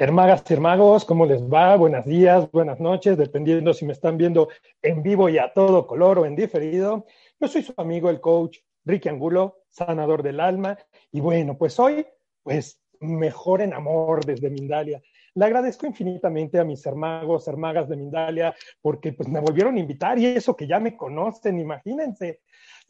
Hermagas y hermagos, ¿cómo les va? Buenos días, buenas noches, dependiendo si me están viendo en vivo y a todo color o en diferido. Yo soy su amigo, el coach Ricky Angulo, sanador del alma. Y bueno, pues hoy, pues mejor en amor desde Mindalia. Le agradezco infinitamente a mis hermagos, hermagas de Mindalia, porque pues me volvieron a invitar y eso que ya me conocen, imagínense.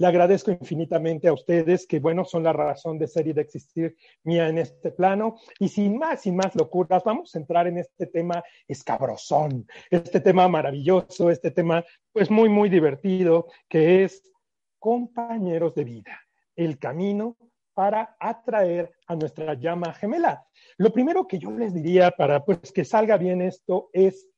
Le agradezco infinitamente a ustedes que, bueno, son la razón de ser y de existir mía en este plano. Y sin más, sin más locuras, vamos a entrar en este tema escabrosón, este tema maravilloso, este tema, pues, muy, muy divertido, que es compañeros de vida, el camino para atraer a nuestra llama gemela. Lo primero que yo les diría para pues, que salga bien esto es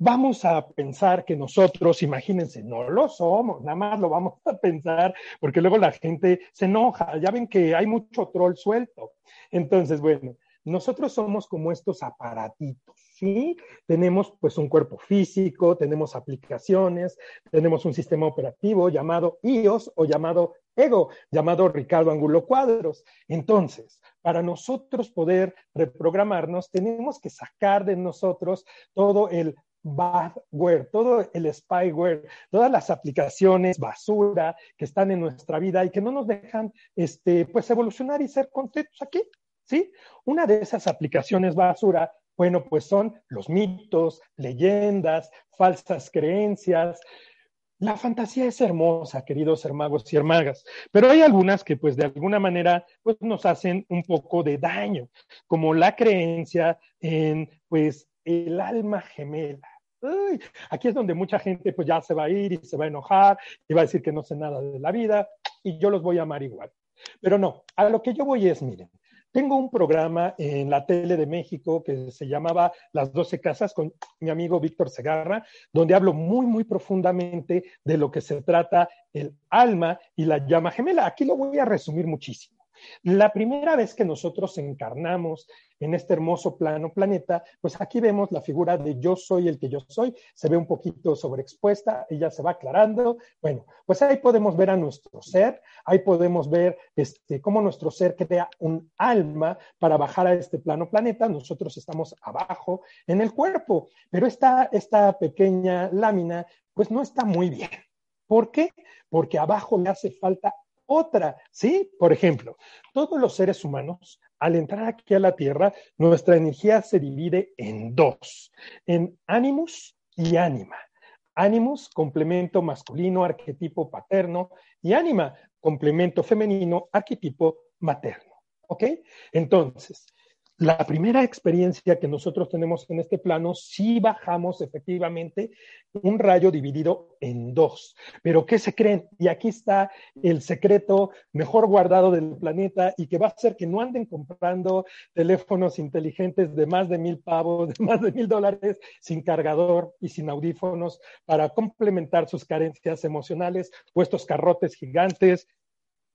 vamos a pensar que nosotros, imagínense, no lo somos, nada más lo vamos a pensar porque luego la gente se enoja, ya ven que hay mucho troll suelto. Entonces, bueno, nosotros somos como estos aparatitos, ¿sí? Tenemos pues un cuerpo físico, tenemos aplicaciones, tenemos un sistema operativo llamado iOS o llamado Ego, llamado Ricardo Angulo Cuadros. Entonces, para nosotros poder reprogramarnos, tenemos que sacar de nosotros todo el badware, todo el spyware, todas las aplicaciones basura que están en nuestra vida y que no nos dejan este, pues evolucionar y ser contentos aquí, ¿sí? Una de esas aplicaciones basura, bueno, pues son los mitos, leyendas, falsas creencias. La fantasía es hermosa, queridos hermanos y hermagas, pero hay algunas que pues de alguna manera pues nos hacen un poco de daño, como la creencia en pues el alma gemela. Aquí es donde mucha gente pues ya se va a ir y se va a enojar y va a decir que no sé nada de la vida y yo los voy a amar igual. Pero no, a lo que yo voy es, miren, tengo un programa en la tele de México que se llamaba Las Doce Casas con mi amigo Víctor Segarra, donde hablo muy, muy profundamente de lo que se trata el alma y la llama gemela. Aquí lo voy a resumir muchísimo. La primera vez que nosotros encarnamos en este hermoso plano planeta, pues aquí vemos la figura de yo soy el que yo soy, se ve un poquito sobreexpuesta ya se va aclarando. Bueno, pues ahí podemos ver a nuestro ser, ahí podemos ver este, cómo nuestro ser crea un alma para bajar a este plano planeta. Nosotros estamos abajo en el cuerpo, pero esta, esta pequeña lámina pues no está muy bien. ¿Por qué? Porque abajo le hace falta otra, ¿sí? Por ejemplo, todos los seres humanos, al entrar aquí a la Tierra, nuestra energía se divide en dos, en animus y ánima. Animus, complemento masculino, arquetipo paterno, y ánima, complemento femenino, arquetipo materno. ¿Ok? Entonces, la primera experiencia que nosotros tenemos en este plano, sí bajamos efectivamente un rayo dividido en dos. Pero ¿qué se creen? Y aquí está el secreto mejor guardado del planeta y que va a hacer que no anden comprando teléfonos inteligentes de más de mil pavos, de más de mil dólares, sin cargador y sin audífonos para complementar sus carencias emocionales, puestos carrotes gigantes.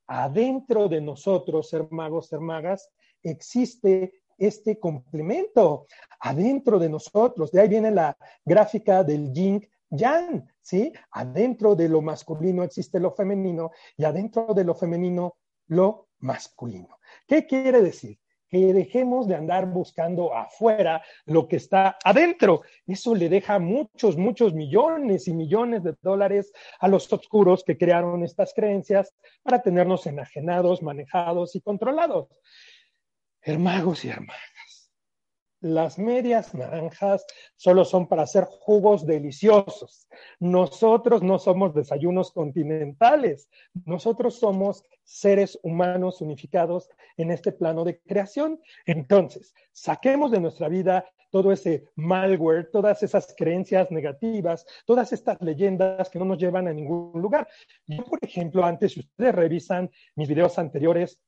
Adentro de nosotros, ser magos, ser magas, existe este complemento adentro de nosotros. De ahí viene la gráfica del yin yang, ¿sí? Adentro de lo masculino existe lo femenino y adentro de lo femenino lo masculino. ¿Qué quiere decir? Que dejemos de andar buscando afuera lo que está adentro. Eso le deja muchos, muchos millones y millones de dólares a los oscuros que crearon estas creencias para tenernos enajenados, manejados y controlados. Hermagos y hermanas, las medias naranjas solo son para hacer jugos deliciosos. Nosotros no somos desayunos continentales, nosotros somos seres humanos unificados en este plano de creación. Entonces, saquemos de nuestra vida todo ese malware, todas esas creencias negativas, todas estas leyendas que no nos llevan a ningún lugar. Yo, por ejemplo, antes, si ustedes revisan mis videos anteriores,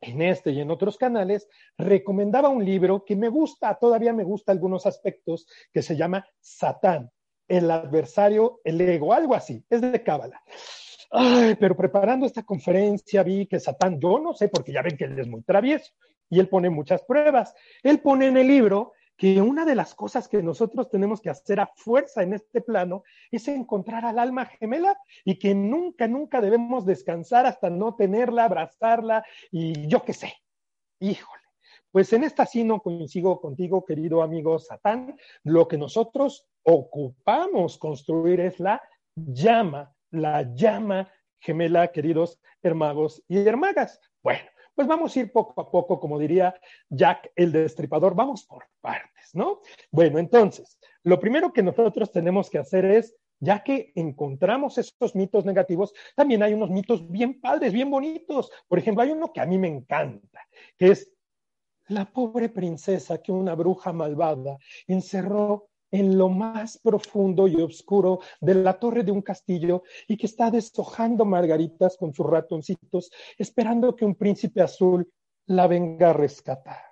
en este y en otros canales, recomendaba un libro que me gusta, todavía me gusta algunos aspectos, que se llama Satán, el adversario, el ego, algo así, es de Cábala. Ay, pero preparando esta conferencia vi que Satán, yo no sé, porque ya ven que él es muy travieso y él pone muchas pruebas. Él pone en el libro que una de las cosas que nosotros tenemos que hacer a fuerza en este plano es encontrar al alma gemela y que nunca, nunca debemos descansar hasta no tenerla, abrazarla y yo qué sé. Híjole, pues en esta sí no coincido contigo, querido amigo Satán. Lo que nosotros ocupamos construir es la llama, la llama gemela, queridos hermagos y hermagas. Bueno, pues vamos a ir poco a poco, como diría Jack el Destripador, vamos por partes, ¿no? Bueno, entonces, lo primero que nosotros tenemos que hacer es ya que encontramos estos mitos negativos, también hay unos mitos bien padres, bien bonitos. Por ejemplo, hay uno que a mí me encanta, que es la pobre princesa que una bruja malvada encerró en lo más profundo y oscuro de la torre de un castillo y que está deshojando margaritas con sus ratoncitos, esperando que un príncipe azul la venga a rescatar.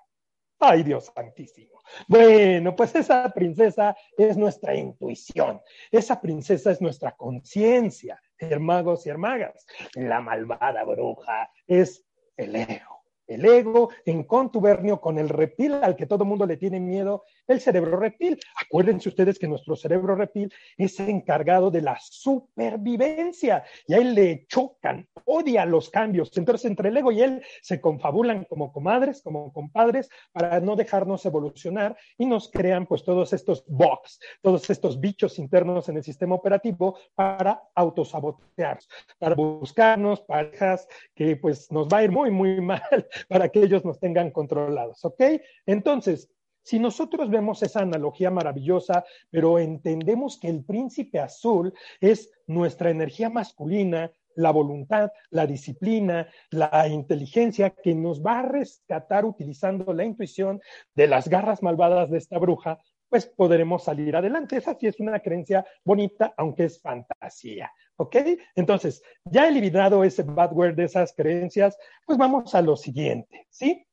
Ay, Dios santísimo. Bueno, pues esa princesa es nuestra intuición, esa princesa es nuestra conciencia, hermanos y hermagas. La malvada bruja es el ego el ego en contubernio con el reptil al que todo mundo le tiene miedo, el cerebro reptil. Acuérdense ustedes que nuestro cerebro reptil es encargado de la supervivencia y a él le chocan, odia los cambios. Entonces, entre el ego y él se confabulan como comadres, como compadres, para no dejarnos evolucionar y nos crean pues todos estos box, todos estos bichos internos en el sistema operativo para autosabotearnos, para buscarnos parejas que pues nos va a ir muy, muy mal para que ellos nos tengan controlados, ¿ok? Entonces, si nosotros vemos esa analogía maravillosa, pero entendemos que el príncipe azul es nuestra energía masculina, la voluntad, la disciplina, la inteligencia que nos va a rescatar utilizando la intuición de las garras malvadas de esta bruja, pues podremos salir adelante. Esa sí es una creencia bonita, aunque es fantasía. ¿Ok? Entonces, ya eliminado ese bad word de esas creencias, pues vamos a lo siguiente, ¿sí?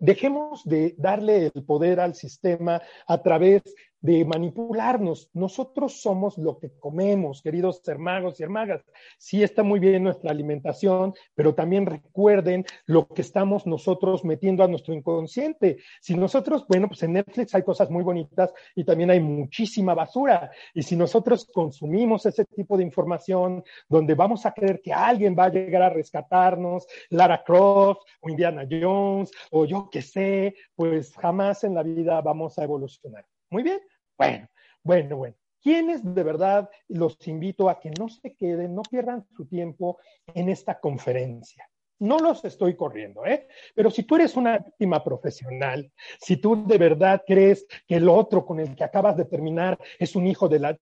Dejemos de darle el poder al sistema a través de manipularnos. Nosotros somos lo que comemos, queridos hermanos y hermanas. Sí está muy bien nuestra alimentación, pero también recuerden lo que estamos nosotros metiendo a nuestro inconsciente. Si nosotros, bueno, pues en Netflix hay cosas muy bonitas y también hay muchísima basura. Y si nosotros consumimos ese tipo de información donde vamos a creer que alguien va a llegar a rescatarnos, Lara Croft o Indiana Jones o yo qué sé, pues jamás en la vida vamos a evolucionar. Muy bien. Bueno, bueno, bueno. ¿Quiénes de verdad los invito a que no se queden, no pierdan su tiempo en esta conferencia? No los estoy corriendo, ¿eh? Pero si tú eres una víctima profesional, si tú de verdad crees que el otro con el que acabas de terminar es un hijo de la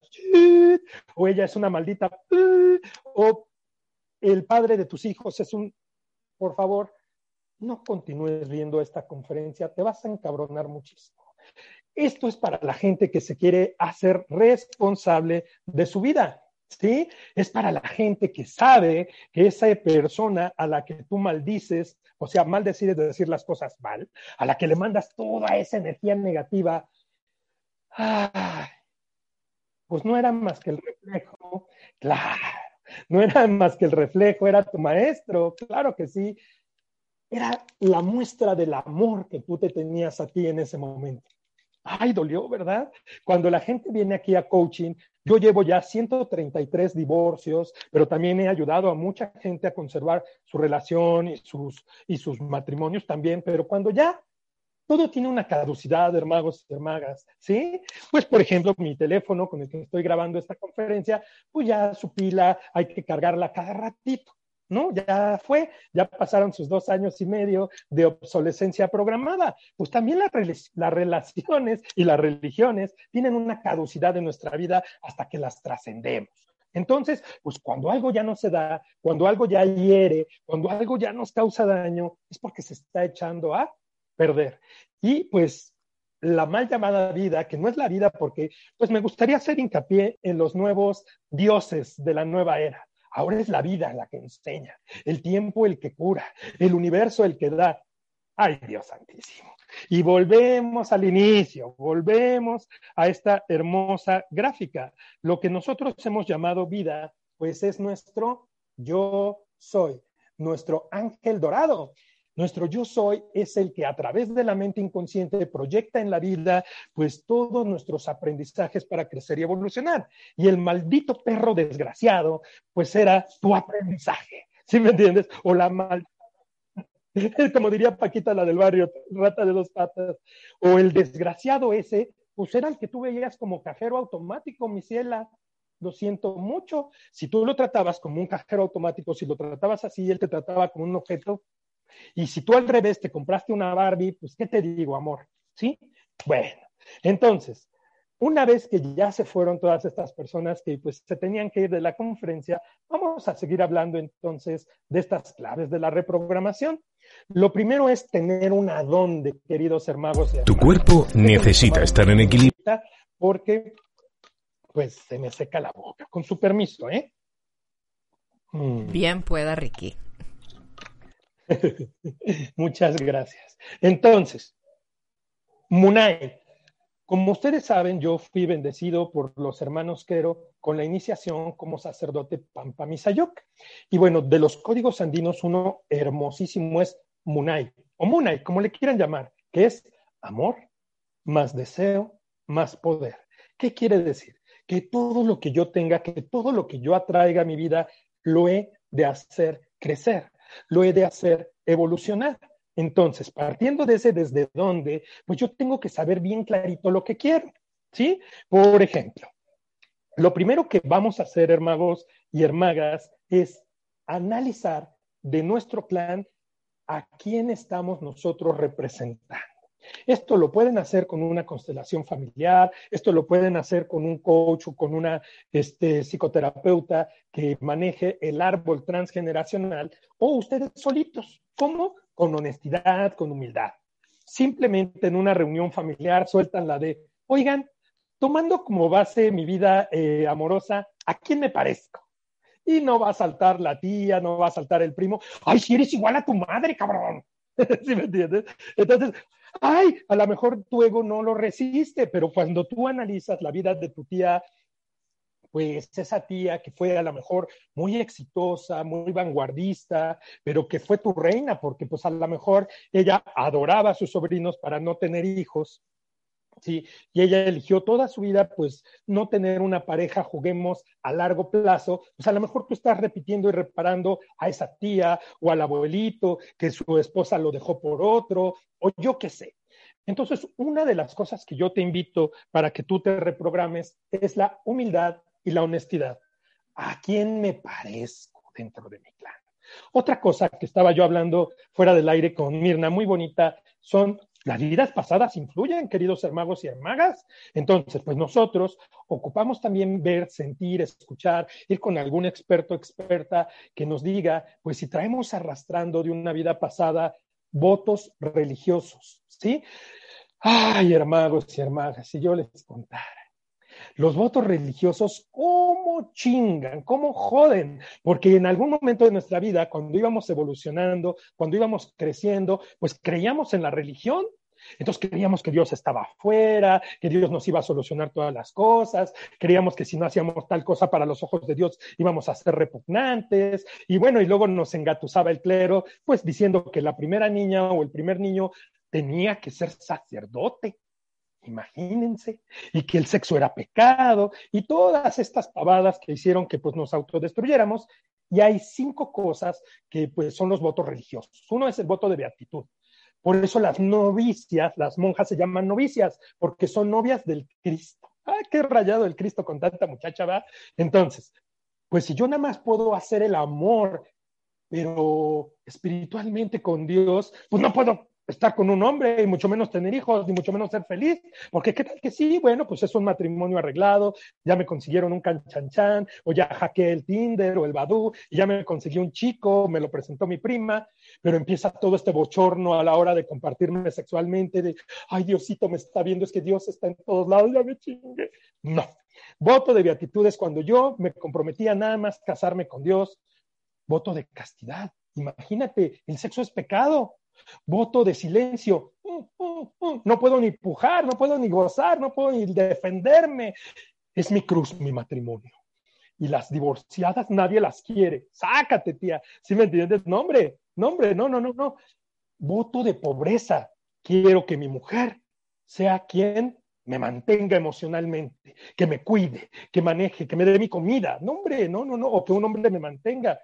o ella es una maldita o el padre de tus hijos es un, por favor, no continúes viendo esta conferencia, te vas a encabronar muchísimo. Esto es para la gente que se quiere hacer responsable de su vida. ¿Sí? Es para la gente que sabe que esa persona a la que tú maldices, o sea, mal decides de decir las cosas mal, a la que le mandas toda esa energía negativa, pues no era más que el reflejo, claro, no era más que el reflejo, era tu maestro, claro que sí, era la muestra del amor que tú te tenías a ti en ese momento. Ay, dolió, ¿verdad? Cuando la gente viene aquí a coaching, yo llevo ya 133 divorcios, pero también he ayudado a mucha gente a conservar su relación y sus, y sus matrimonios también, pero cuando ya todo tiene una caducidad, hermanos y hermanas, ¿sí? Pues, por ejemplo, mi teléfono con el que estoy grabando esta conferencia, pues ya su pila hay que cargarla cada ratito. ¿No? Ya fue, ya pasaron sus dos años y medio de obsolescencia programada. Pues también las relaciones y las religiones tienen una caducidad en nuestra vida hasta que las trascendemos. Entonces, pues cuando algo ya no se da, cuando algo ya hiere, cuando algo ya nos causa daño, es porque se está echando a perder. Y pues la mal llamada vida, que no es la vida porque, pues me gustaría hacer hincapié en los nuevos dioses de la nueva era Ahora es la vida la que enseña, el tiempo el que cura, el universo el que da. Ay, Dios santísimo. Y volvemos al inicio, volvemos a esta hermosa gráfica. Lo que nosotros hemos llamado vida, pues es nuestro yo soy, nuestro ángel dorado. Nuestro yo soy es el que a través de la mente inconsciente proyecta en la vida pues todos nuestros aprendizajes para crecer y evolucionar. Y el maldito perro desgraciado pues era tu aprendizaje, ¿sí me entiendes? O la mal como diría Paquita la del barrio, rata de dos patas, o el desgraciado ese, pues era el que tú veías como cajero automático, mi ciela. Lo siento mucho. Si tú lo tratabas como un cajero automático, si lo tratabas así, él te trataba como un objeto. Y si tú al revés te compraste una Barbie, pues, ¿qué te digo, amor? ¿Sí? Bueno, entonces, una vez que ya se fueron todas estas personas que pues se tenían que ir de la conferencia, vamos a seguir hablando entonces de estas claves de la reprogramación. Lo primero es tener una dónde, queridos hermanos. Tu cuerpo necesita estar en equilibrio. Porque pues se me seca la boca. Con su permiso, ¿eh? Mm. Bien pueda, Ricky. Muchas gracias. Entonces, Munay, como ustedes saben, yo fui bendecido por los hermanos Quero con la iniciación como sacerdote Pampa Misayoc. Y bueno, de los códigos andinos, uno hermosísimo es Munay, o Munay, como le quieran llamar, que es amor, más deseo, más poder. ¿Qué quiere decir? Que todo lo que yo tenga, que todo lo que yo atraiga a mi vida, lo he de hacer crecer, lo he de hacer evolucionar. Entonces, partiendo de ese desde dónde, pues yo tengo que saber bien clarito lo que quiero, ¿sí? Por ejemplo, lo primero que vamos a hacer, hermanos y hermagas, es analizar de nuestro plan a quién estamos nosotros representando. Esto lo pueden hacer con una constelación familiar, esto lo pueden hacer con un coach o con una este, psicoterapeuta que maneje el árbol transgeneracional o ustedes solitos. ¿Cómo? con honestidad, con humildad. Simplemente en una reunión familiar sueltan la de, oigan, tomando como base mi vida eh, amorosa, ¿a quién me parezco? Y no va a saltar la tía, no va a saltar el primo, ay, si eres igual a tu madre, cabrón. ¿Sí me entiendes? Entonces, ay, a lo mejor tu ego no lo resiste, pero cuando tú analizas la vida de tu tía pues esa tía que fue a lo mejor muy exitosa, muy vanguardista, pero que fue tu reina, porque pues a lo mejor ella adoraba a sus sobrinos para no tener hijos, ¿sí? Y ella eligió toda su vida, pues, no tener una pareja, juguemos a largo plazo, pues a lo mejor tú estás repitiendo y reparando a esa tía o al abuelito que su esposa lo dejó por otro, o yo qué sé. Entonces, una de las cosas que yo te invito para que tú te reprogrames es la humildad y la honestidad. ¿A quién me parezco dentro de mi clan? Otra cosa que estaba yo hablando fuera del aire con Mirna, muy bonita, son las vidas pasadas influyen, queridos hermanos y hermagas. Entonces, pues nosotros ocupamos también ver, sentir, escuchar, ir con algún experto, experta que nos diga, pues si traemos arrastrando de una vida pasada votos religiosos, ¿sí? Ay, hermanos y hermagas, si yo les contara los votos religiosos, ¿cómo chingan? ¿Cómo joden? Porque en algún momento de nuestra vida, cuando íbamos evolucionando, cuando íbamos creciendo, pues creíamos en la religión. Entonces creíamos que Dios estaba afuera, que Dios nos iba a solucionar todas las cosas, creíamos que si no hacíamos tal cosa para los ojos de Dios íbamos a ser repugnantes, y bueno, y luego nos engatusaba el clero, pues diciendo que la primera niña o el primer niño tenía que ser sacerdote imagínense, y que el sexo era pecado, y todas estas pavadas que hicieron que pues nos autodestruyéramos, y hay cinco cosas que pues son los votos religiosos. Uno es el voto de beatitud. Por eso las novicias, las monjas se llaman novicias, porque son novias del Cristo. ¡Ay, qué rayado el Cristo con tanta muchacha, va! Entonces, pues si yo nada más puedo hacer el amor, pero espiritualmente con Dios, pues no puedo estar con un hombre y mucho menos tener hijos, ni mucho menos ser feliz, porque qué tal que sí, bueno, pues es un matrimonio arreglado, ya me consiguieron un canchanchan, o ya hackeé el Tinder o el Badoo, y ya me conseguí un chico, me lo presentó mi prima, pero empieza todo este bochorno a la hora de compartirme sexualmente, de, ay, Diosito me está viendo, es que Dios está en todos lados, ya me chingue. No. Voto de beatitud es cuando yo me comprometía nada más casarme con Dios. Voto de castidad. Imagínate, el sexo es pecado. Voto de silencio. Mm, mm, mm. No puedo ni pujar, no puedo ni gozar, no puedo ni defenderme. Es mi cruz, mi matrimonio. Y las divorciadas nadie las quiere. Sácate, tía. ¿Sí me entiendes? No, hombre, no, no, no, no, no. Voto de pobreza. Quiero que mi mujer sea quien me mantenga emocionalmente, que me cuide, que maneje, que me dé mi comida. No, hombre, no, no, no. O que un hombre me mantenga.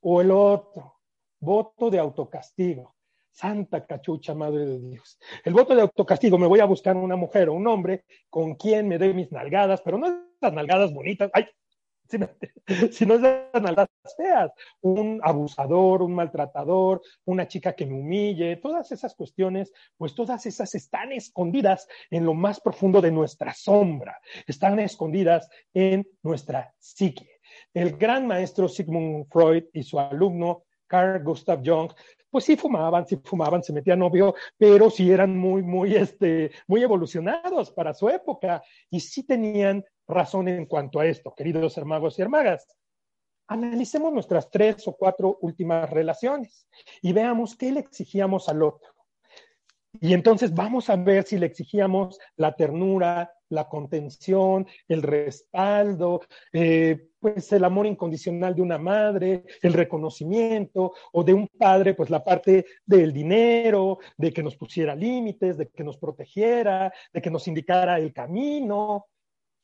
O el otro. Voto de autocastigo Santa cachucha, madre de Dios. El voto de autocastigo, me voy a buscar una mujer o un hombre con quien me dé mis nalgadas, pero no esas nalgadas bonitas, ay, si no esas nalgadas feas, un abusador, un maltratador, una chica que me humille, todas esas cuestiones, pues todas esas están escondidas en lo más profundo de nuestra sombra, están escondidas en nuestra psique. El gran maestro Sigmund Freud y su alumno Carl Gustav Jung pues sí fumaban, sí fumaban, se metían novio, pero sí eran muy, muy, este, muy evolucionados para su época y sí tenían razón en cuanto a esto, queridos hermanos y hermanas. Analicemos nuestras tres o cuatro últimas relaciones y veamos qué le exigíamos al otro. Y entonces vamos a ver si le exigíamos la ternura, la contención, el respaldo, eh, pues el amor incondicional de una madre, el reconocimiento, o de un padre, pues la parte del dinero, de que nos pusiera límites, de que nos protegiera, de que nos indicara el camino.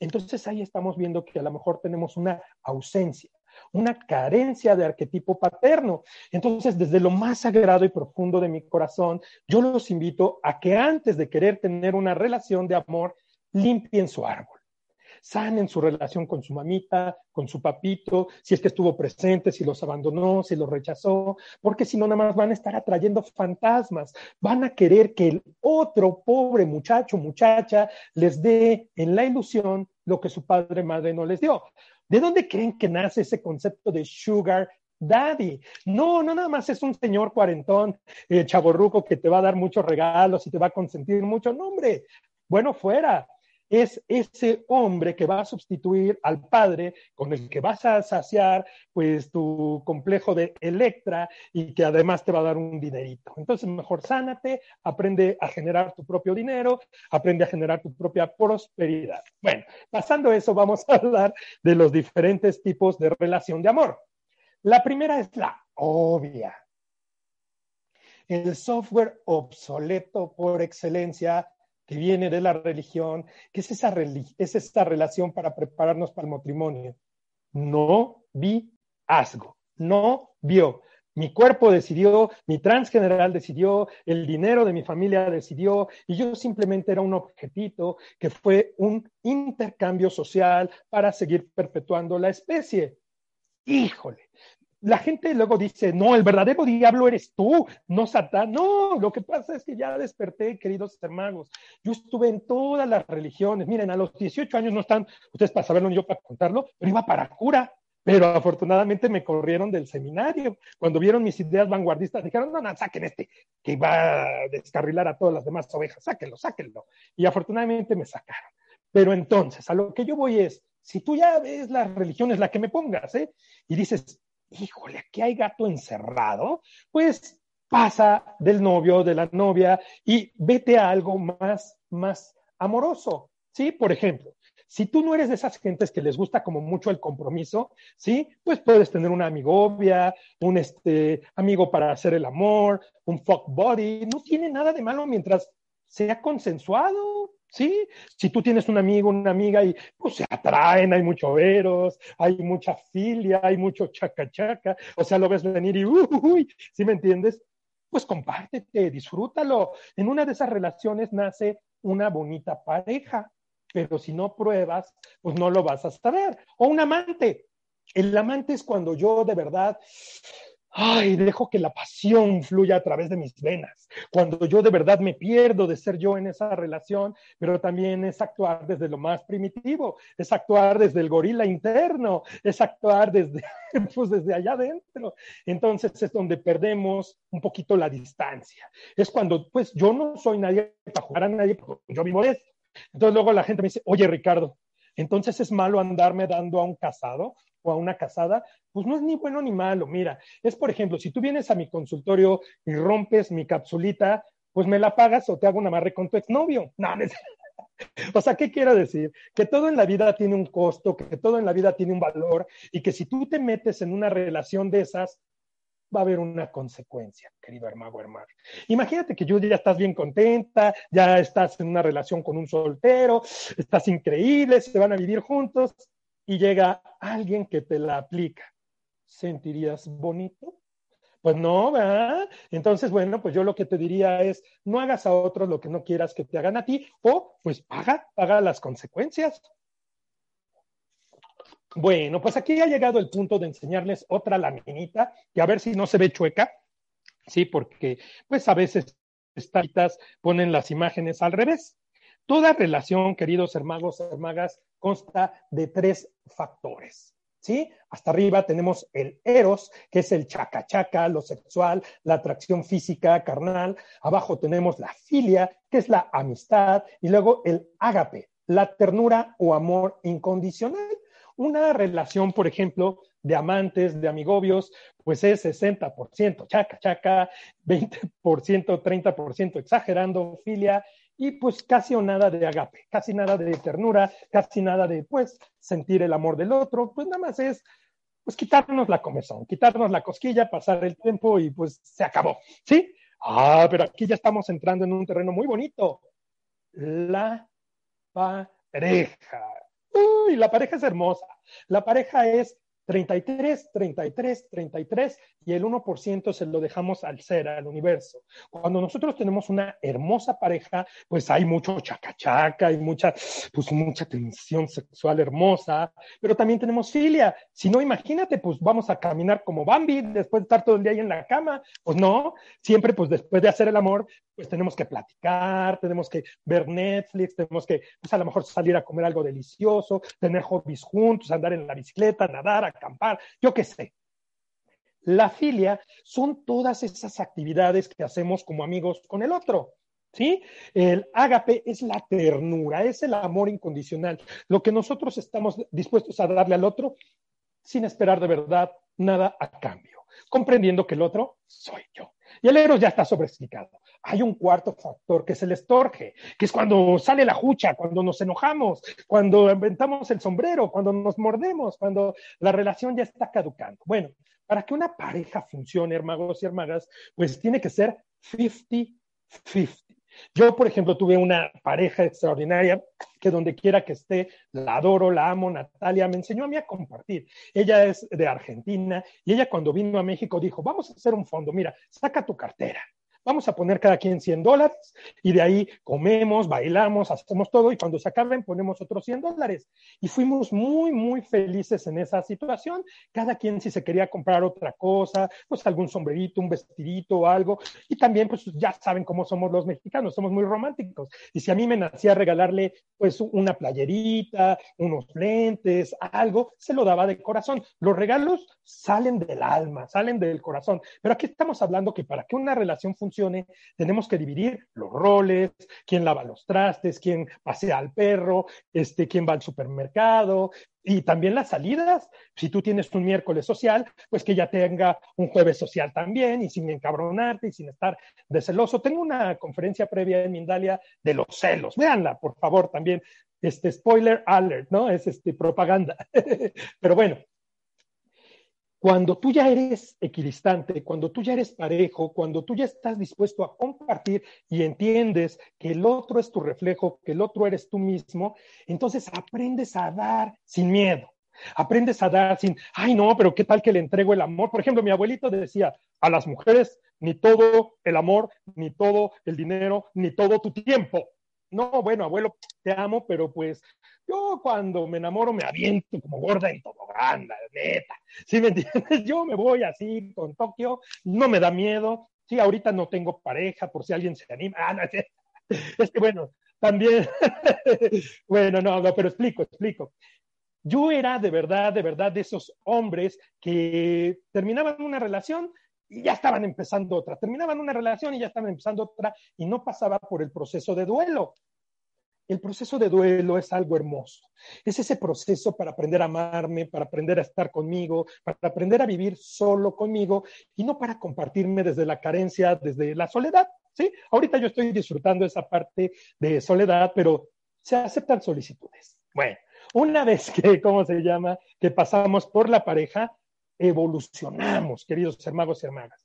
Entonces ahí estamos viendo que a lo mejor tenemos una ausencia una carencia de arquetipo paterno. Entonces, desde lo más sagrado y profundo de mi corazón, yo los invito a que antes de querer tener una relación de amor, limpien su árbol. Sanen su relación con su mamita, con su papito, si es que estuvo presente, si los abandonó, si los rechazó, porque si no, nada más van a estar atrayendo fantasmas. Van a querer que el otro pobre muchacho, muchacha, les dé en la ilusión lo que su padre, madre no les dio. ¿De dónde creen que nace ese concepto de sugar daddy. No, no nada más es un señor cuarentón, eh, chaborruco que te va a dar muchos regalos y te va a consentir mucho. No, hombre, bueno, fuera es ese hombre que va a sustituir al padre con el que vas a saciar pues tu complejo de Electra y que además te va a dar un dinerito. Entonces mejor sánate, aprende a generar tu propio dinero, aprende a generar tu propia prosperidad. Bueno, pasando eso vamos a hablar de los diferentes tipos de relación de amor. La primera es la obvia. El software obsoleto por excelencia que viene de la religión, que es esa, es esta relación para prepararnos para el matrimonio. No vi asgo, no vio. Mi cuerpo decidió, mi transgeneral decidió, el dinero de mi familia decidió, y yo simplemente era un objetito que fue un intercambio social para seguir perpetuando la especie. Híjole, la gente luego dice, no, el verdadero diablo eres tú, no Satán. No, lo que pasa es que ya desperté, queridos hermanos. Yo estuve en todas las religiones. Miren, a los 18 años no están, ustedes para saberlo ni yo para contarlo, pero iba para cura. Pero afortunadamente me corrieron del seminario. Cuando vieron mis ideas vanguardistas, dijeron, no, no, saquen este, que va a descarrilar a todas las demás ovejas, sáquenlo, sáquenlo. Y afortunadamente me sacaron. Pero entonces, a lo que yo voy es, si tú ya ves las religiones, la que me pongas, ¿eh? Y dices, híjole, aquí hay gato encerrado, pues pasa del novio, de la novia y vete a algo más, más amoroso, ¿sí? Por ejemplo, si tú no eres de esas gentes que les gusta como mucho el compromiso, ¿sí? Pues puedes tener una amigovia, un este, amigo para hacer el amor, un fuck body, no tiene nada de malo mientras sea consensuado, ¿sí? Si tú tienes un amigo, una amiga y pues se atraen, hay mucho veros, hay mucha filia, hay mucho chaca chaca, o sea, lo ves venir y uy, ¿sí me entiendes? Pues compártete, disfrútalo. En una de esas relaciones nace una bonita pareja, pero si no pruebas, pues no lo vas a saber. O un amante. El amante es cuando yo de verdad ay, dejo que la pasión fluya a través de mis venas. Cuando yo de verdad me pierdo de ser yo en esa relación, pero también es actuar desde lo más primitivo, es actuar desde el gorila interno, es actuar desde, pues desde allá adentro. Entonces es donde perdemos un poquito la distancia. Es cuando, pues yo no soy nadie para jugar a nadie, yo vivo esto. Entonces luego la gente me dice, oye Ricardo, entonces es malo andarme dando a un casado o a una casada, pues no es ni bueno ni malo. Mira, es por ejemplo, si tú vienes a mi consultorio y rompes mi capsulita, pues me la pagas o te hago una amarre con tu exnovio. No, no O sea, ¿qué quiero decir? Que todo en la vida tiene un costo, que todo en la vida tiene un valor y que si tú te metes en una relación de esas, va a haber una consecuencia, querido hermano hermano. Imagínate que yo ya estás bien contenta, ya estás en una relación con un soltero, estás increíble, se van a vivir juntos y llega alguien que te la aplica. ¿Sentirías bonito? Pues no, ¿verdad? Entonces, bueno, pues yo lo que te diría es, no hagas a otros lo que no quieras que te hagan a ti, o pues paga, paga las consecuencias. Bueno, pues aquí ha llegado el punto de enseñarles otra laminita, que a ver si no se ve chueca, sí, porque pues a veces estas ponen las imágenes al revés. Toda relación, queridos hermanos, hermagas, consta de tres factores. ¿Sí? Hasta arriba tenemos el eros, que es el chacachaca, lo sexual, la atracción física, carnal. Abajo tenemos la filia, que es la amistad. Y luego el ágape, la ternura o amor incondicional. Una relación, por ejemplo, de amantes, de amigobios, pues es 60% chaca, chaca, 20%, 30% exagerando, filia, y pues casi nada de agape, casi nada de ternura, casi nada de pues sentir el amor del otro, pues nada más es pues quitarnos la comezón, quitarnos la cosquilla, pasar el tiempo y pues se acabó, ¿sí? Ah, pero aquí ya estamos entrando en un terreno muy bonito. La pareja. Uy, la pareja es hermosa. La pareja es 33, 33, 33 y el 1% se lo dejamos al ser, al universo. Cuando nosotros tenemos una hermosa pareja, pues hay mucho chacachaca, hay mucha, pues mucha tensión sexual hermosa, pero también tenemos filia. Si no, imagínate, pues vamos a caminar como Bambi después de estar todo el día ahí en la cama. Pues no, siempre pues después de hacer el amor, pues tenemos que platicar, tenemos que ver Netflix, tenemos que, pues a lo mejor salir a comer algo delicioso, tener hobbies juntos, andar en la bicicleta, nadar, acampar, yo qué sé. La filia son todas esas actividades que hacemos como amigos con el otro. ¿Sí? El ágape es la ternura, es el amor incondicional, lo que nosotros estamos dispuestos a darle al otro sin esperar de verdad nada a cambio, comprendiendo que el otro soy yo. Y el eros ya está sobreexplicado. Hay un cuarto factor que es el estorge, que es cuando sale la jucha, cuando nos enojamos, cuando inventamos el sombrero, cuando nos mordemos, cuando la relación ya está caducando. Bueno, para que una pareja funcione, hermanos y hermanas, pues tiene que ser 50-50. Yo, por ejemplo, tuve una pareja extraordinaria que donde quiera que esté, la adoro, la amo, Natalia, me enseñó a mí a compartir. Ella es de Argentina y ella cuando vino a México dijo, vamos a hacer un fondo, mira, saca tu cartera vamos a poner cada quien 100 dólares y de ahí comemos, bailamos, hacemos todo y cuando se acaben ponemos otros 100 dólares. Y fuimos muy, muy felices en esa situación. Cada quien si se quería comprar otra cosa, pues algún sombrerito, un vestidito o algo. Y también pues ya saben cómo somos los mexicanos, somos muy románticos. Y si a mí me nacía regalarle pues una playerita, unos lentes, algo, se lo daba de corazón. Los regalos salen del alma, salen del corazón. Pero aquí estamos hablando que para que una relación funcione, tenemos que dividir los roles, quién lava los trastes, quién pasea al perro, este, quién va al supermercado, y también las salidas. Si tú tienes un miércoles social, pues que ya tenga un jueves social también y sin encabronarte y sin estar de celoso. Tengo una conferencia previa en Mindalia de los celos. Véanla, por favor, también. Este spoiler alert, ¿no? Es este propaganda. Pero bueno, cuando tú ya eres equidistante, cuando tú ya eres parejo, cuando tú ya estás dispuesto a compartir y entiendes que el otro es tu reflejo, que el otro eres tú mismo, entonces aprendes a dar sin miedo. Aprendes a dar sin, ay no, pero qué tal que le entrego el amor. Por ejemplo, mi abuelito decía, a las mujeres ni todo el amor, ni todo el dinero, ni todo tu tiempo. No, bueno, abuelo, te amo, pero pues yo cuando me enamoro me aviento como gorda en todo grande, neta. ¿Sí me entiendes? Yo me voy así con Tokio, no me da miedo. Sí, ahorita no tengo pareja, por si alguien se anima. Ah, no, es que bueno, también, bueno, no, no, pero explico, explico. Yo era de verdad, de verdad, de esos hombres que terminaban una relación y ya estaban empezando otra, terminaban una relación y ya estaban empezando otra y no pasaba por el proceso de duelo. El proceso de duelo es algo hermoso. Es ese proceso para aprender a amarme, para aprender a estar conmigo, para aprender a vivir solo conmigo y no para compartirme desde la carencia, desde la soledad. ¿sí? Ahorita yo estoy disfrutando esa parte de soledad, pero se aceptan solicitudes. Bueno, una vez que, ¿cómo se llama? Que pasamos por la pareja, evolucionamos, queridos hermanos y hermanas.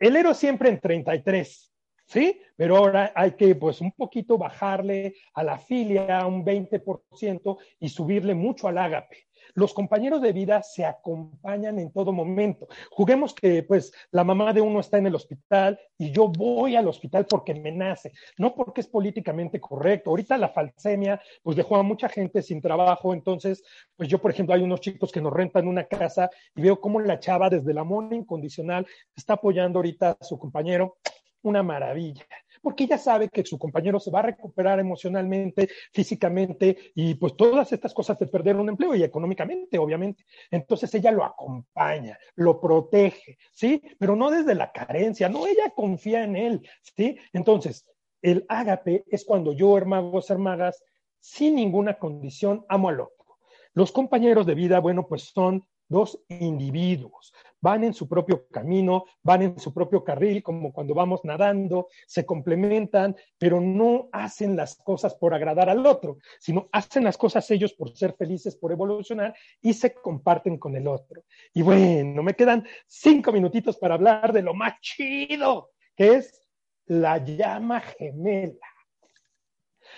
El héroe siempre en 33, ¿sí? Pero ahora hay que, pues, un poquito bajarle a la filia un 20% y subirle mucho al ágape. los compañeros de vida se acompañan en todo momento. Juguemos que pues la mamá de uno está en el hospital y yo voy al hospital porque me nace, no porque es políticamente correcto. Ahorita la falsemia pues dejó a mucha gente sin trabajo, entonces pues yo por ejemplo hay unos chicos que nos rentan una casa y veo cómo la chava desde el amor incondicional está apoyando ahorita a su compañero una maravilla, porque ella sabe que su compañero se va a recuperar emocionalmente, físicamente y pues todas estas cosas de perder un empleo y económicamente, obviamente. Entonces ella lo acompaña, lo protege, ¿sí? Pero no desde la carencia, no, ella confía en él, ¿sí? Entonces, el ágape es cuando yo, hermanos, hermagas, sin ninguna condición, amo al otro. Los compañeros de vida, bueno, pues son dos individuos. Van en su propio camino, van en su propio carril, como cuando vamos nadando, se complementan, pero no hacen las cosas por agradar al otro, sino hacen las cosas ellos por ser felices, por evolucionar y se comparten con el otro. Y bueno, me quedan cinco minutitos para hablar de lo más chido, que es la llama gemela.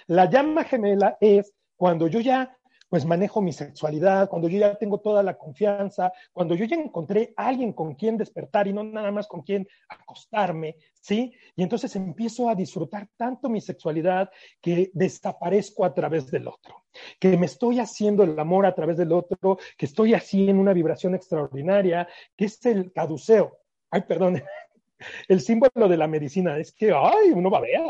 La llama gemela es cuando yo ya pues manejo mi sexualidad, cuando yo ya tengo toda la confianza, cuando yo ya encontré a alguien con quien despertar y no nada más con quien acostarme, ¿sí? Y entonces empiezo a disfrutar tanto mi sexualidad que desaparezco a través del otro, que me estoy haciendo el amor a través del otro, que estoy así en una vibración extraordinaria, que es el caduceo. Ay, perdón, el símbolo de la medicina es que, ay, uno va a ver,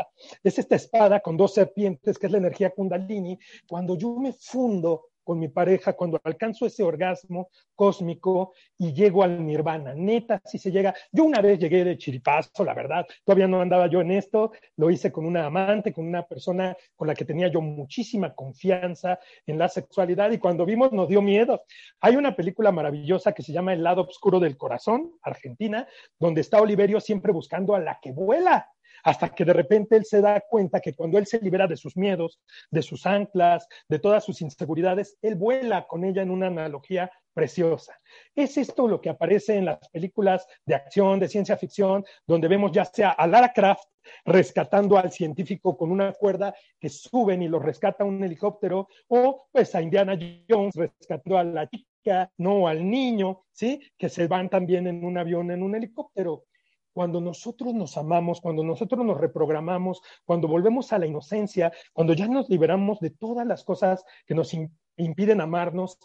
es esta espada con dos serpientes, que es la energía kundalini. Cuando yo me fundo con mi pareja cuando alcanzo ese orgasmo cósmico y llego al nirvana. Neta, si se llega. Yo una vez llegué de chiripazo, la verdad. Todavía no andaba yo en esto. Lo hice con una amante, con una persona con la que tenía yo muchísima confianza en la sexualidad y cuando vimos nos dio miedo. Hay una película maravillosa que se llama El lado oscuro del corazón, Argentina, donde está Oliverio siempre buscando a la que vuela hasta que de repente él se da cuenta que cuando él se libera de sus miedos, de sus anclas, de todas sus inseguridades, él vuela con ella en una analogía preciosa. Es esto lo que aparece en las películas de acción, de ciencia ficción, donde vemos ya sea a Lara Croft rescatando al científico con una cuerda que suben y lo rescata un helicóptero, o pues a Indiana Jones rescatando a la chica, no al niño, ¿sí? Que se van también en un avión, en un helicóptero cuando nosotros nos amamos, cuando nosotros nos reprogramamos, cuando volvemos a la inocencia, cuando ya nos liberamos de todas las cosas que nos impiden amarnos,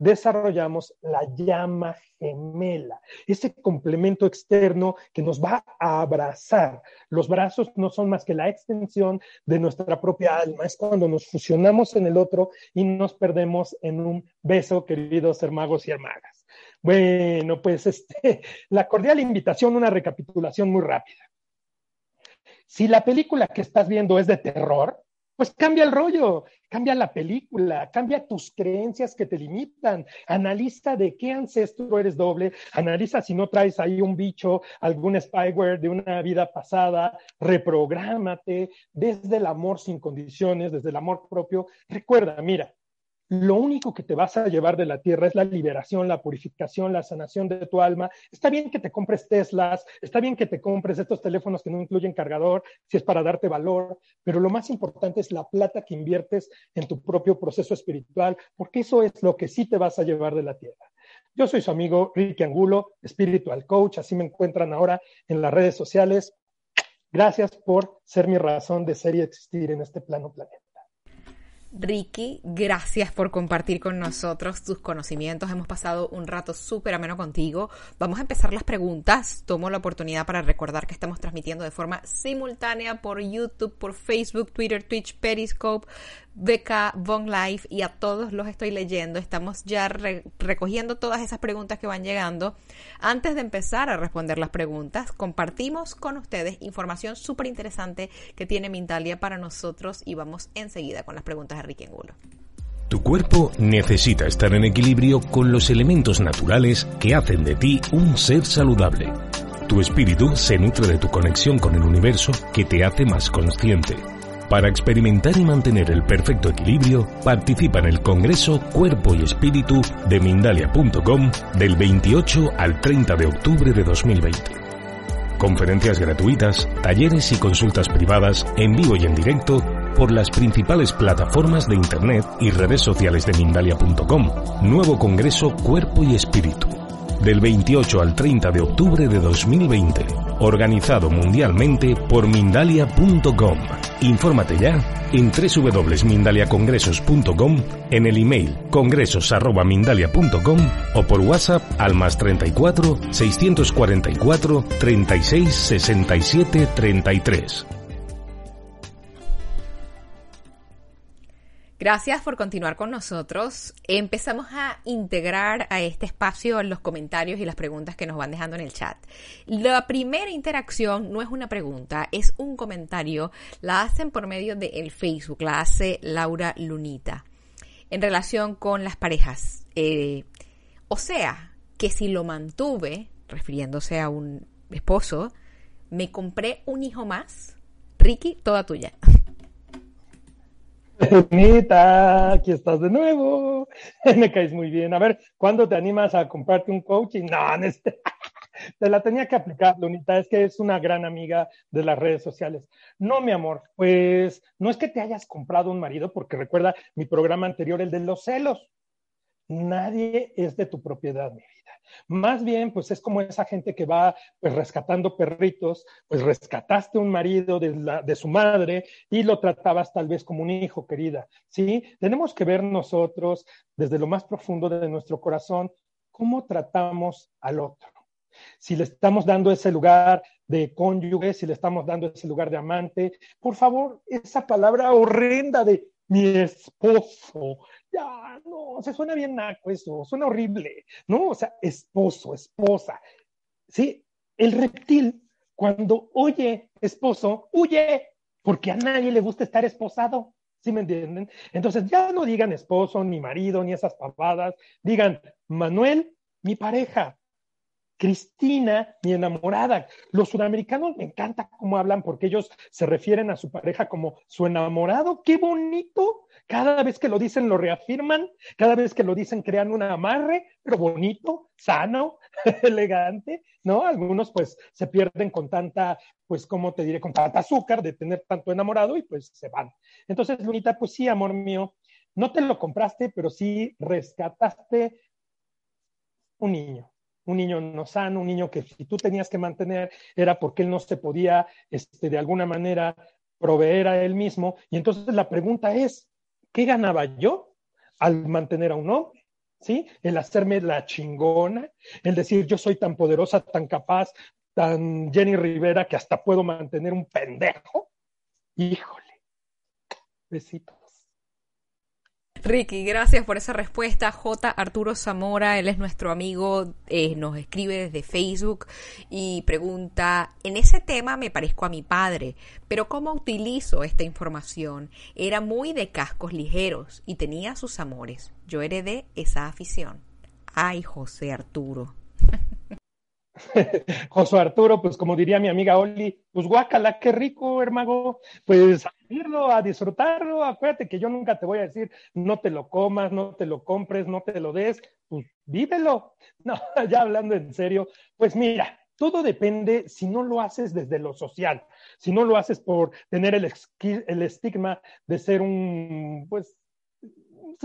desarrollamos la llama gemela, ese complemento externo que nos va a abrazar. Los brazos no son más que la extensión de nuestra propia alma, es cuando nos fusionamos en el otro y nos perdemos en un beso, queridos hermanos y hermanas. Bueno, pues este, la cordial invitación, una recapitulación muy rápida. Si la película que estás viendo es de terror, pues cambia el rollo, cambia la película, cambia tus creencias que te limitan, analiza de qué ancestro eres doble, analiza si no traes ahí un bicho, algún spyware de una vida pasada, reprográmate desde el amor sin condiciones, desde el amor propio. Recuerda, mira, lo único que te vas a llevar de la tierra es la liberación, la purificación, la sanación de tu alma. Está bien que te compres Teslas, está bien que te compres estos teléfonos que no incluyen cargador, si es para darte valor, pero lo más importante es la plata que inviertes en tu propio proceso espiritual, porque eso es lo que sí te vas a llevar de la tierra. Yo soy su amigo Ricky Angulo, Spiritual Coach, así me encuentran ahora en las redes sociales. Gracias por ser mi razón de ser y existir en este plano planeta. Ricky, gracias por compartir con nosotros tus conocimientos. Hemos pasado un rato súper ameno contigo. Vamos a empezar las preguntas. Tomo la oportunidad para recordar que estamos transmitiendo de forma simultánea por YouTube, por Facebook, Twitter, Twitch, Periscope, BK, Von Life y a todos los estoy leyendo. Estamos ya recogiendo todas esas preguntas que van llegando. Antes de empezar a responder las preguntas, compartimos con ustedes información súper interesante que tiene Mindalia para nosotros y vamos enseguida con las preguntas Tu cuerpo necesita estar en equilibrio con los elementos naturales que hacen de ti un ser saludable. Tu espíritu se nutre de tu conexión con el universo que te hace más consciente para experimentar y mantener el perfecto equilibrio, participa en el Congreso Cuerpo y Espíritu de Mindalia.com del 28 al 30 de octubre de 2020. Conferencias gratuitas, talleres y consultas privadas en vivo y en directo por las principales plataformas de Internet y redes sociales de Mindalia.com. Nuevo Congreso Cuerpo y Espíritu. Del 28 al 30 de octubre de 2020. Organizado mundialmente por Mindalia.com. Infórmate ya en www.mindaliacongresos.com, en el email congresos.mindalia.com o por WhatsApp al más 34 644 36 67 33. Gracias por continuar con nosotros. Empezamos a integrar a este espacio los comentarios y las preguntas que nos van dejando en el chat. La primera interacción no es una pregunta, es un comentario. La hacen por medio del Facebook, la hace Laura Lunita. En relación con las parejas. Eh, o sea, que si lo mantuve, refiriéndose a un esposo, me compré un hijo más. Ricky, toda tuya. Anita, aquí estás de nuevo. Me caes muy bien. A ver, ¿cuándo te animas a comprarte un coaching? No, este... te la tenía que aplicar, Lunita. Es que es una gran amiga de las redes sociales. No, mi amor, pues no es que te hayas comprado un marido, porque recuerda mi programa anterior, el de los celos. Nadie es de tu propiedad, mi vida. Más bien, pues es como esa gente que va pues rescatando perritos, pues rescataste un marido de, su madre y lo tratabas tal vez como un hijo, querida. ¿Sí? Tenemos que ver nosotros desde lo más profundo de nuestro corazón cómo tratamos al otro. Si le estamos dando ese lugar de cónyuge, si le estamos dando ese lugar de amante, por favor, esa palabra horrenda de mi esposo, ya, no, se suena bien naco eso, suena horrible, ¿no? O sea, esposo, esposa. Sí, el reptil, cuando oye esposo, huye, porque a nadie le gusta estar esposado. ¿Sí me entienden? Entonces ya no digan esposo, ni marido, ni esas papadas. Digan, Manuel, mi pareja. Cristina, mi enamorada. Los sudamericanos me encanta cómo hablan porque ellos se refieren a su pareja como su enamorado. ¡Qué bonito! Cada vez que lo dicen lo reafirman, cada vez que lo dicen crean un amarre, pero bonito, sano, elegante, ¿no? Algunos pues se pierden con tanta, pues, ¿cómo te diré? Con tanta azúcar de tener tanto enamorado y pues se van. Entonces, Lunita, pues sí, amor mío, no te lo compraste, pero sí rescataste un niño, un niño no sano, un niño que si tú tenías que mantener era porque él no se podía, este, de alguna manera, proveer a él mismo. Y entonces la pregunta es, ¿qué ganaba yo al mantener a un hombre? ¿Sí? El hacerme la chingona, el decir yo soy tan poderosa, tan capaz, tan Jenny Rivera que hasta puedo mantener un pendejo. Híjole. Besito. Ricky, gracias por esa respuesta. J. Arturo Zamora, él es nuestro amigo, eh, nos escribe desde Facebook y pregunta, en ese tema me parezco a mi padre, pero ¿cómo utilizo esta información? Era muy de cascos ligeros y tenía sus amores. Yo heredé esa afición. Ay, José Arturo. José Arturo, pues como diría mi amiga Oli, pues guácala, qué rico, hermano, pues a vivirlo, a disfrutarlo, acuérdate que yo nunca te voy a decir, no te lo comas, no te lo compres, no te lo des, pues vívelo. No, ya hablando en serio, pues mira, todo depende si no lo haces desde lo social, si no lo haces por tener el, el estigma de ser un, pues,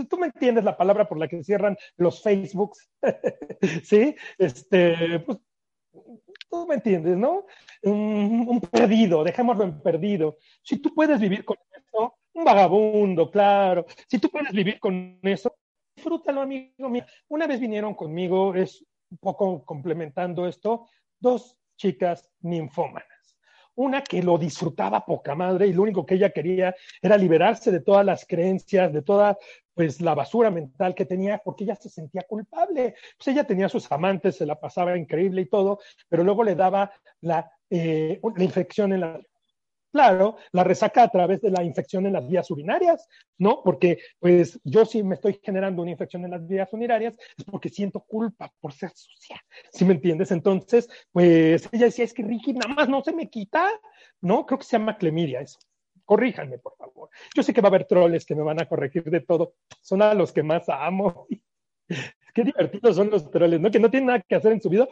tú me entiendes la palabra por la que cierran los Facebooks, ¿sí? Este, pues tú me entiendes, ¿no? Un, perdido, dejémoslo en perdido. Si tú puedes vivir con eso, un vagabundo, claro. Si tú puedes vivir con eso, disfrútalo, amigo mío. Una vez vinieron conmigo, es un poco complementando esto, dos chicas ninfómanas. Una que lo disfrutaba poca madre y lo único que ella quería era liberarse de todas las creencias, de toda pues la basura mental que tenía porque ella se sentía culpable. Pues ella tenía sus amantes, se la pasaba increíble y todo, pero luego le daba la, eh, la infección en la Claro, la resaca a través de la infección en las vías urinarias, ¿no? Porque, pues, yo sí me estoy generando una infección en las vías urinarias, es porque siento culpa por ser sucia, ¿sí me entiendes? Entonces, pues, ella decía, es que Ricky nada más no se me quita, ¿no? Creo que se llama clemidia eso. Corríjanme, por favor. Yo sé que va a haber troles que me van a corregir de todo. Son a los que más amo. Qué divertidos son los troles, ¿no? Que no tienen nada que hacer en su vida.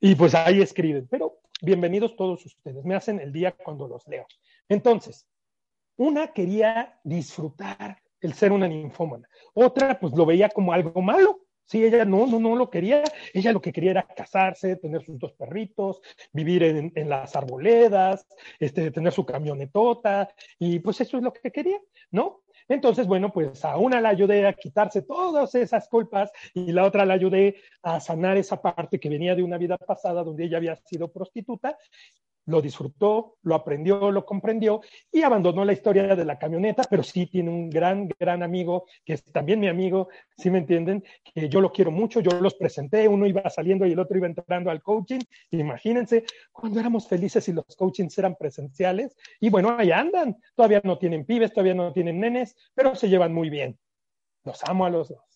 Y pues ahí escriben. Pero bienvenidos todos ustedes. Me hacen el día cuando los leo. Entonces, Una quería disfrutar el ser una ninfómana. Otra, pues lo veía como algo malo. Sí, ella no, no, no lo quería. Ella lo que quería era casarse, tener sus dos perritos, vivir en, las arboledas, este, tener su camionetota, y pues eso es lo que quería, ¿no? Entonces, bueno, pues a una la ayudé a quitarse todas esas culpas y la otra la ayudé a sanar esa parte que venía de una vida pasada donde ella había sido prostituta lo disfrutó, lo aprendió, lo comprendió y abandonó la historia de la camioneta, pero sí tiene un gran, gran amigo, que es también mi amigo, si me entienden, que yo lo quiero mucho, yo los presenté, uno iba saliendo y el otro iba entrando al coaching, imagínense cuando éramos felices y los coachings eran presenciales, y bueno, ahí andan, todavía no tienen pibes, todavía no tienen nenes, pero se llevan muy bien. Los amo a los dos.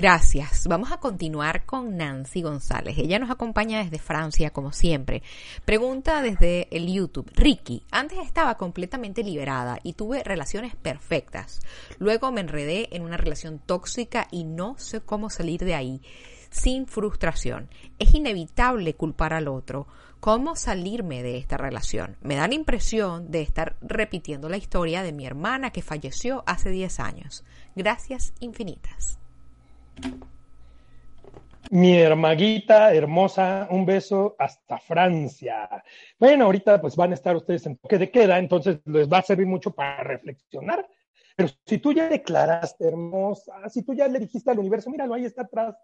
Gracias. Vamos a continuar con Nancy González. Ella nos acompaña desde Francia, como siempre. Pregunta desde el YouTube. Ricky, antes estaba completamente liberada y tuve relaciones perfectas. Luego me enredé en una relación tóxica y no sé cómo salir de ahí sin frustración. Es inevitable culpar al otro. ¿Cómo salirme de esta relación? Me da la impresión de estar repitiendo la historia de mi hermana que falleció hace 10 años. Gracias infinitas. Mi hermaguita hermosa, un beso hasta Francia. Bueno, ahorita pues van a estar ustedes en toque de queda, entonces les va a servir mucho para reflexionar. Pero si tú ya declaraste hermosa, si tú ya le dijiste al universo, míralo, ahí está atrás,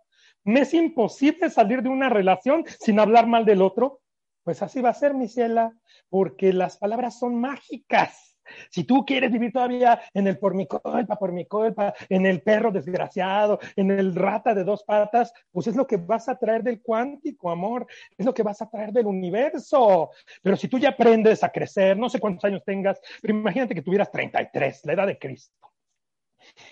me es imposible salir de una relación sin hablar mal del otro, pues así va a ser, mi ciela, porque las palabras son mágicas. Si tú quieres vivir todavía en el por mi culpa, por mi culpa, en el perro desgraciado, en el rata de dos patas, pues es lo que vas a traer del cuántico, amor, es lo que vas a traer del universo. Pero si tú ya aprendes a crecer, no sé cuántos años tengas, pero imagínate que tuvieras 33, la edad de Cristo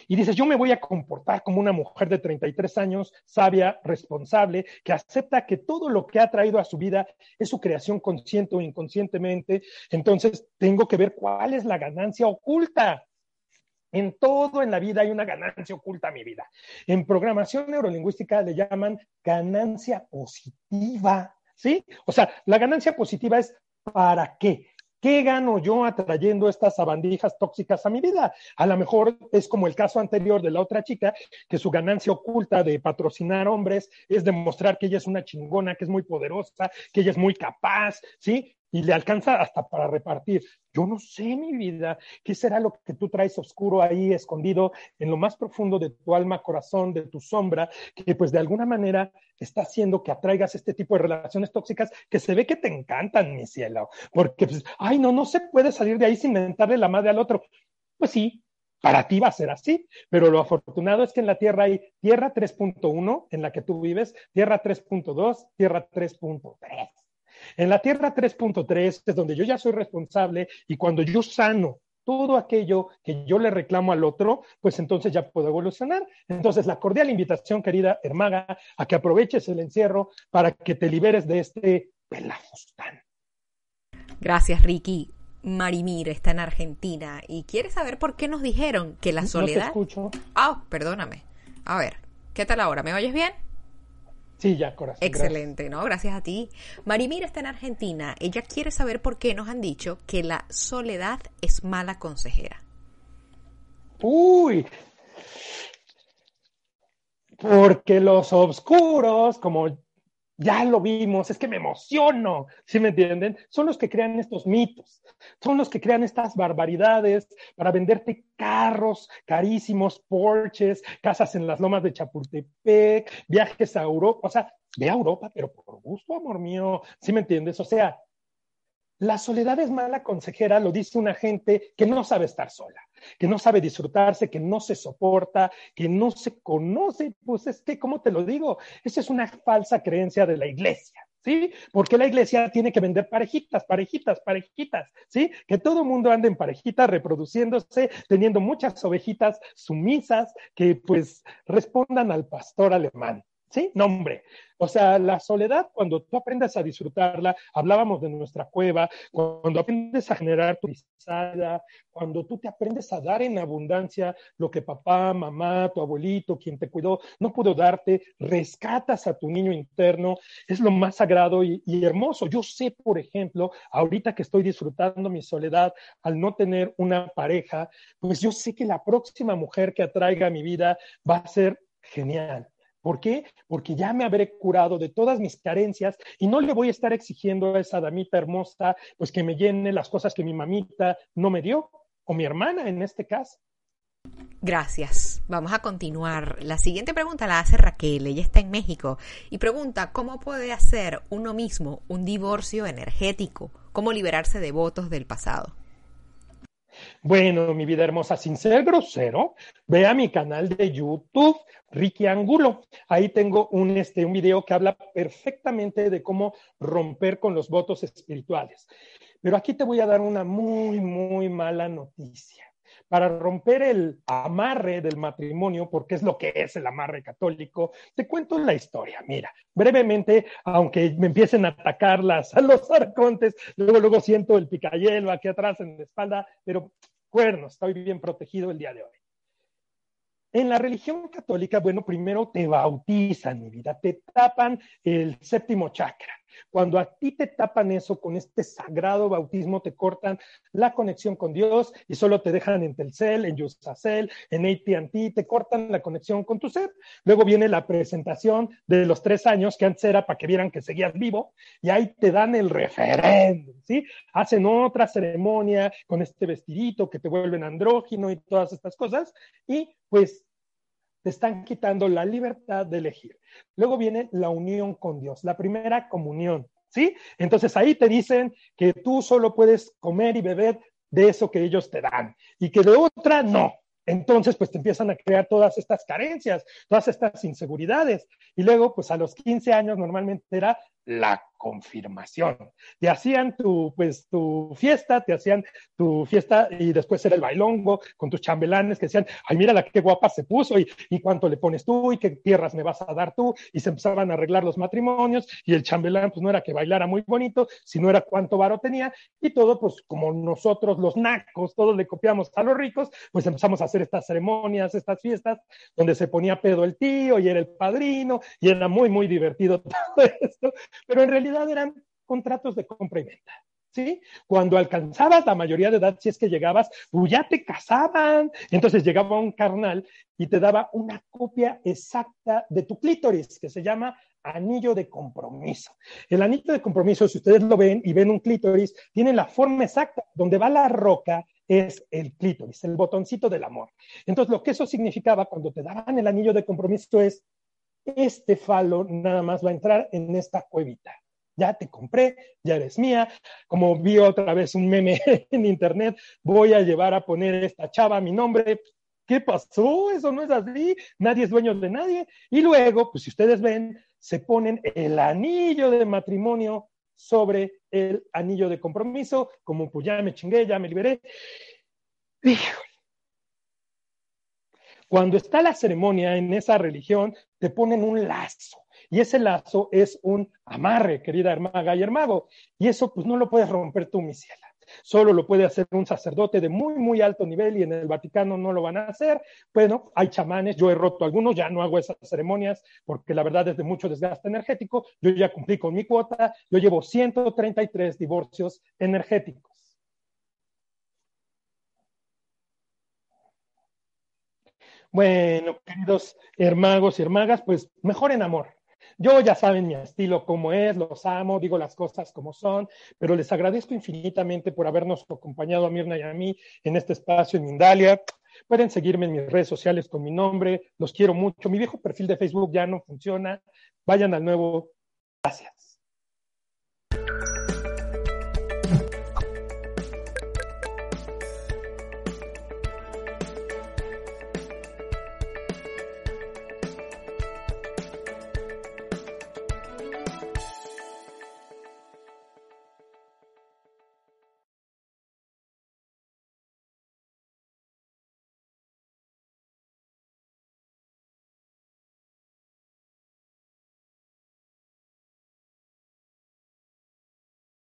y dices, yo me voy a comportar como una mujer de 33 años, sabia, responsable, que acepta que todo lo que ha traído a su vida es su creación consciente o inconscientemente. Entonces, tengo que ver cuál es la ganancia oculta. En todo en la vida hay una ganancia oculta a mi vida. En programación neurolingüística le llaman ganancia positiva, ¿sí? O sea, la ganancia positiva es ¿para qué? ¿Qué gano yo atrayendo estas sabandijas tóxicas a mi vida? A lo mejor es como el caso anterior de la otra chica, que su ganancia oculta de patrocinar hombres es demostrar que ella es una chingona, que es muy poderosa, que ella es muy capaz, ¿sí? Y le alcanza hasta para repartir. Yo no sé, mi vida, qué será lo que tú traes oscuro ahí, escondido en lo más profundo de tu alma, corazón, de tu sombra, que pues de alguna manera está haciendo que atraigas este tipo de relaciones tóxicas que se ve que te encantan, mi cielo, porque pues, ay, no, no se puede salir de ahí sin mentarle la madre al otro. Pues sí, para ti va a ser así, pero lo afortunado es que en la Tierra hay Tierra 3.1 en la que tú vives, Tierra 3.2, Tierra 3.3. En la Tierra 3.3 es donde yo ya soy responsable y cuando yo sano todo aquello que yo le reclamo al otro, pues entonces ya puedo evolucionar. Entonces, la cordial invitación, querida Hermaga, a que aproveches el encierro para que te liberes de este pelafustán. Gracias, Ricky. Marimir está en Argentina y quiere saber por qué nos dijeron que la soledad. No te escucho. Ah, perdóname. A ver, ¿qué tal ahora? ¿Me oyes bien? Sí, ya, corazón. Excelente, ¿no? Gracias a ti. Marimir está en Argentina. Ella quiere saber por qué nos han dicho que la soledad es mala consejera. Uy, porque los oscuros, como ya lo vimos, es que me emociono, ¿sí me entienden? Son los que crean estos mitos, son los que crean estas barbaridades para venderte carros carísimos, porches, casas en las lomas de Chapultepec, viajes a Europa, o sea, ve a Europa, pero por gusto, amor mío, ¿sí me entiendes? O sea, la soledad es mala consejera, lo dice una gente que no sabe estar sola, que no sabe disfrutarse, que no se soporta, que no se conoce. Pues es que, ¿cómo te lo digo? Esa es una falsa creencia de la iglesia. ¿Sí? Porque la iglesia tiene que vender parejitas, parejitas, parejitas, ¿sí? Que todo el mundo ande en parejitas, reproduciéndose, teniendo muchas ovejitas sumisas que pues respondan al pastor alemán, Sí, no. O sea, la soledad, cuando tú aprendes a disfrutarla, hablábamos de nuestra cueva, cuando aprendes a generar tu risada, cuando tú te aprendes a dar en abundancia lo que papá, mamá, tu abuelito, quien te cuidó, no pudo darte, rescatas a tu niño interno, es lo más sagrado y, y hermoso. Yo sé, por ejemplo, ahorita que estoy disfrutando mi soledad al no tener una pareja, pues yo sé que la próxima mujer que atraiga a mi vida va a ser genial ¿Por qué? Porque ya me habré curado de todas mis carencias y no le voy a estar exigiendo a esa damita hermosa, pues que me llene las cosas que mi mamita no me dio, o mi hermana en este caso. Gracias. Vamos a continuar. La siguiente pregunta la hace Raquel. Ella está en México y pregunta cómo puede hacer uno mismo un divorcio energético, cómo liberarse de votos del pasado. Bueno, mi vida hermosa, sin ser grosero, ve a mi canal de YouTube, Ricky Angulo. Ahí tengo un, este, un video que habla perfectamente de cómo romper con los votos espirituales. Pero aquí te voy a dar una muy, muy mala noticia para romper el amarre del matrimonio, porque es lo que es el amarre católico, te cuento la historia. Mira, brevemente, aunque me empiecen a atacar las, a los arcontes, luego, luego siento el picayelo aquí atrás en la espalda, pero bueno, estoy bien protegido el día de hoy. En la religión católica, bueno, primero te bautizan, mi vida, te tapan el séptimo chakra. Cuando a ti te tapan eso con este sagrado bautismo, te cortan la conexión con Dios y solo te dejan en Telcel, en Yusacel, en AT&T, te cortan la conexión con tu ser. Luego viene la presentación de los tres años, que antes era para que vieran que seguías vivo, y ahí te dan el referéndum, ¿sí? Hacen otra ceremonia con este vestidito que te vuelven andrógino y todas estas cosas, y pues te están quitando la libertad de elegir. Luego viene la unión con Dios, la primera comunión, ¿sí? Entonces ahí te dicen que tú solo puedes comer y beber de eso que ellos te dan y que de otra no. Entonces, pues te empiezan a crear todas estas carencias, todas estas inseguridades. Y luego, pues a los 15 años normalmente era la confirmación. Te hacían tu, pues, tu fiesta, te hacían tu fiesta y después era el bailongo con tus chambelanes que decían, ay, mira la qué guapa se puso y, y cuánto le pones tú y qué tierras me vas a dar tú. Y se empezaban a arreglar los matrimonios y el chambelán, pues no era que bailara muy bonito, sino era cuánto varo tenía y todo, pues como nosotros los nacos, todos le copiamos a los ricos, pues empezamos a hacer estas ceremonias, estas fiestas, donde se ponía pedo el tío y era el padrino y era muy, muy divertido todo esto pero en realidad eran contratos de compra y venta. ¿Sí? Cuando alcanzabas la mayoría de edad, si es que llegabas, pues ya te casaban. Entonces llegaba un carnal y te daba una copia exacta de tu clítoris, que se llama anillo de compromiso. El anillo de compromiso, si ustedes lo ven y ven un clítoris, tiene la forma exacta. Donde va la roca es el clítoris, el botoncito del amor. Entonces, lo que eso significaba cuando te daban el anillo de compromiso es este falo nada más va a entrar en esta cuevita. Ya te compré, ya eres mía. Como vi otra vez un meme en internet, voy a llevar a poner esta chava mi nombre. ¿Qué pasó? Eso no es así. Nadie es dueño de nadie. Y luego, pues si ustedes ven, se ponen el anillo de matrimonio sobre el anillo de compromiso, como pues ya me chingué, ya me liberé. Híjole cuando está la ceremonia en esa religión, te ponen un lazo. Y ese lazo es un amarre, querida hermaga y hermago. Y eso pues no lo puedes romper tú, mi ciela. Solo lo puede hacer un sacerdote de muy, muy alto nivel y en el Vaticano no lo van a hacer. Bueno, hay chamanes, yo he roto algunos, ya no hago esas ceremonias porque la verdad es de mucho desgaste energético. Yo ya cumplí con mi cuota, yo llevo 133 divorcios energéticos. Bueno, queridos hermagos y hermagas, pues mejor en amor. Yo ya saben mi estilo cómo es, los amo, digo las cosas como son, pero les agradezco infinitamente por habernos acompañado a Mirna y a mí en este espacio en Mindalia. Pueden seguirme en mis redes sociales con mi nombre, los quiero mucho. Mi viejo perfil de Facebook ya no funciona. Vayan al nuevo. Gracias.